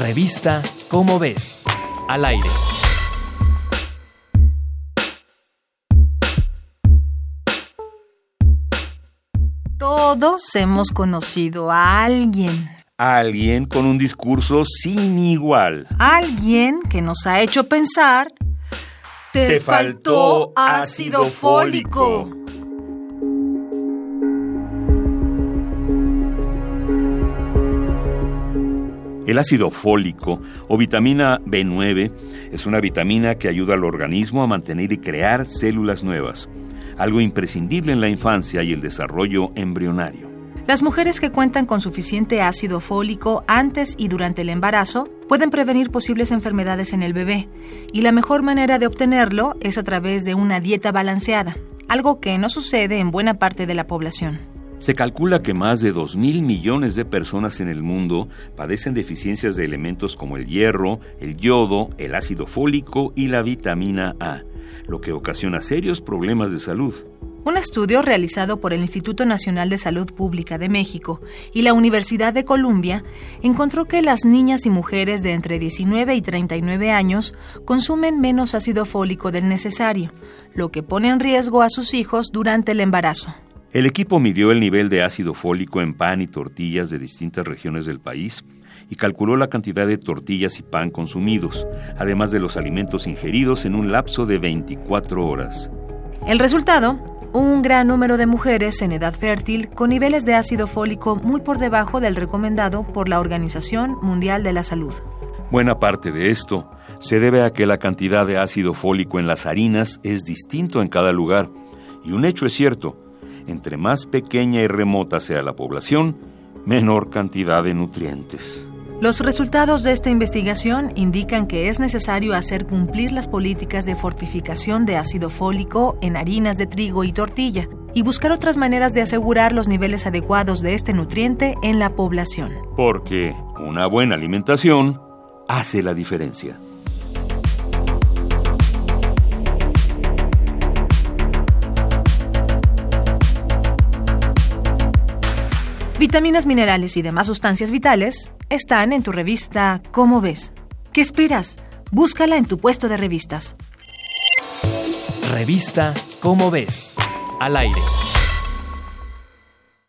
Revista Cómo ves. Al aire. Todos hemos conocido a alguien. Alguien con un discurso sin igual. Alguien que nos ha hecho pensar. Te faltó ácido fólico. El ácido fólico o vitamina B9 es una vitamina que ayuda al organismo a mantener y crear células nuevas, algo imprescindible en la infancia y el desarrollo embrionario. Las mujeres que cuentan con suficiente ácido fólico antes y durante el embarazo pueden prevenir posibles enfermedades en el bebé, y la mejor manera de obtenerlo es a través de una dieta balanceada, algo que no sucede en buena parte de la población. Se calcula que más de 2.000 millones de personas en el mundo padecen deficiencias de elementos como el hierro, el yodo, el ácido fólico y la vitamina A, lo que ocasiona serios problemas de salud. Un estudio realizado por el Instituto Nacional de Salud Pública de México y la Universidad de Columbia encontró que las niñas y mujeres de entre 19 y 39 años consumen menos ácido fólico del necesario, lo que pone en riesgo a sus hijos durante el embarazo. El equipo midió el nivel de ácido fólico en pan y tortillas de distintas regiones del país y calculó la cantidad de tortillas y pan consumidos, además de los alimentos ingeridos en un lapso de 24 horas. El resultado, un gran número de mujeres en edad fértil con niveles de ácido fólico muy por debajo del recomendado por la Organización Mundial de la Salud. Buena parte de esto se debe a que la cantidad de ácido fólico en las harinas es distinto en cada lugar, y un hecho es cierto, entre más pequeña y remota sea la población, menor cantidad de nutrientes. Los resultados de esta investigación indican que es necesario hacer cumplir las políticas de fortificación de ácido fólico en harinas de trigo y tortilla y buscar otras maneras de asegurar los niveles adecuados de este nutriente en la población. Porque una buena alimentación hace la diferencia. Vitaminas, minerales y demás sustancias vitales están en tu revista ¿Cómo ves? ¿Qué esperas? Búscala en tu puesto de revistas. Revista ¿Cómo ves? Al aire.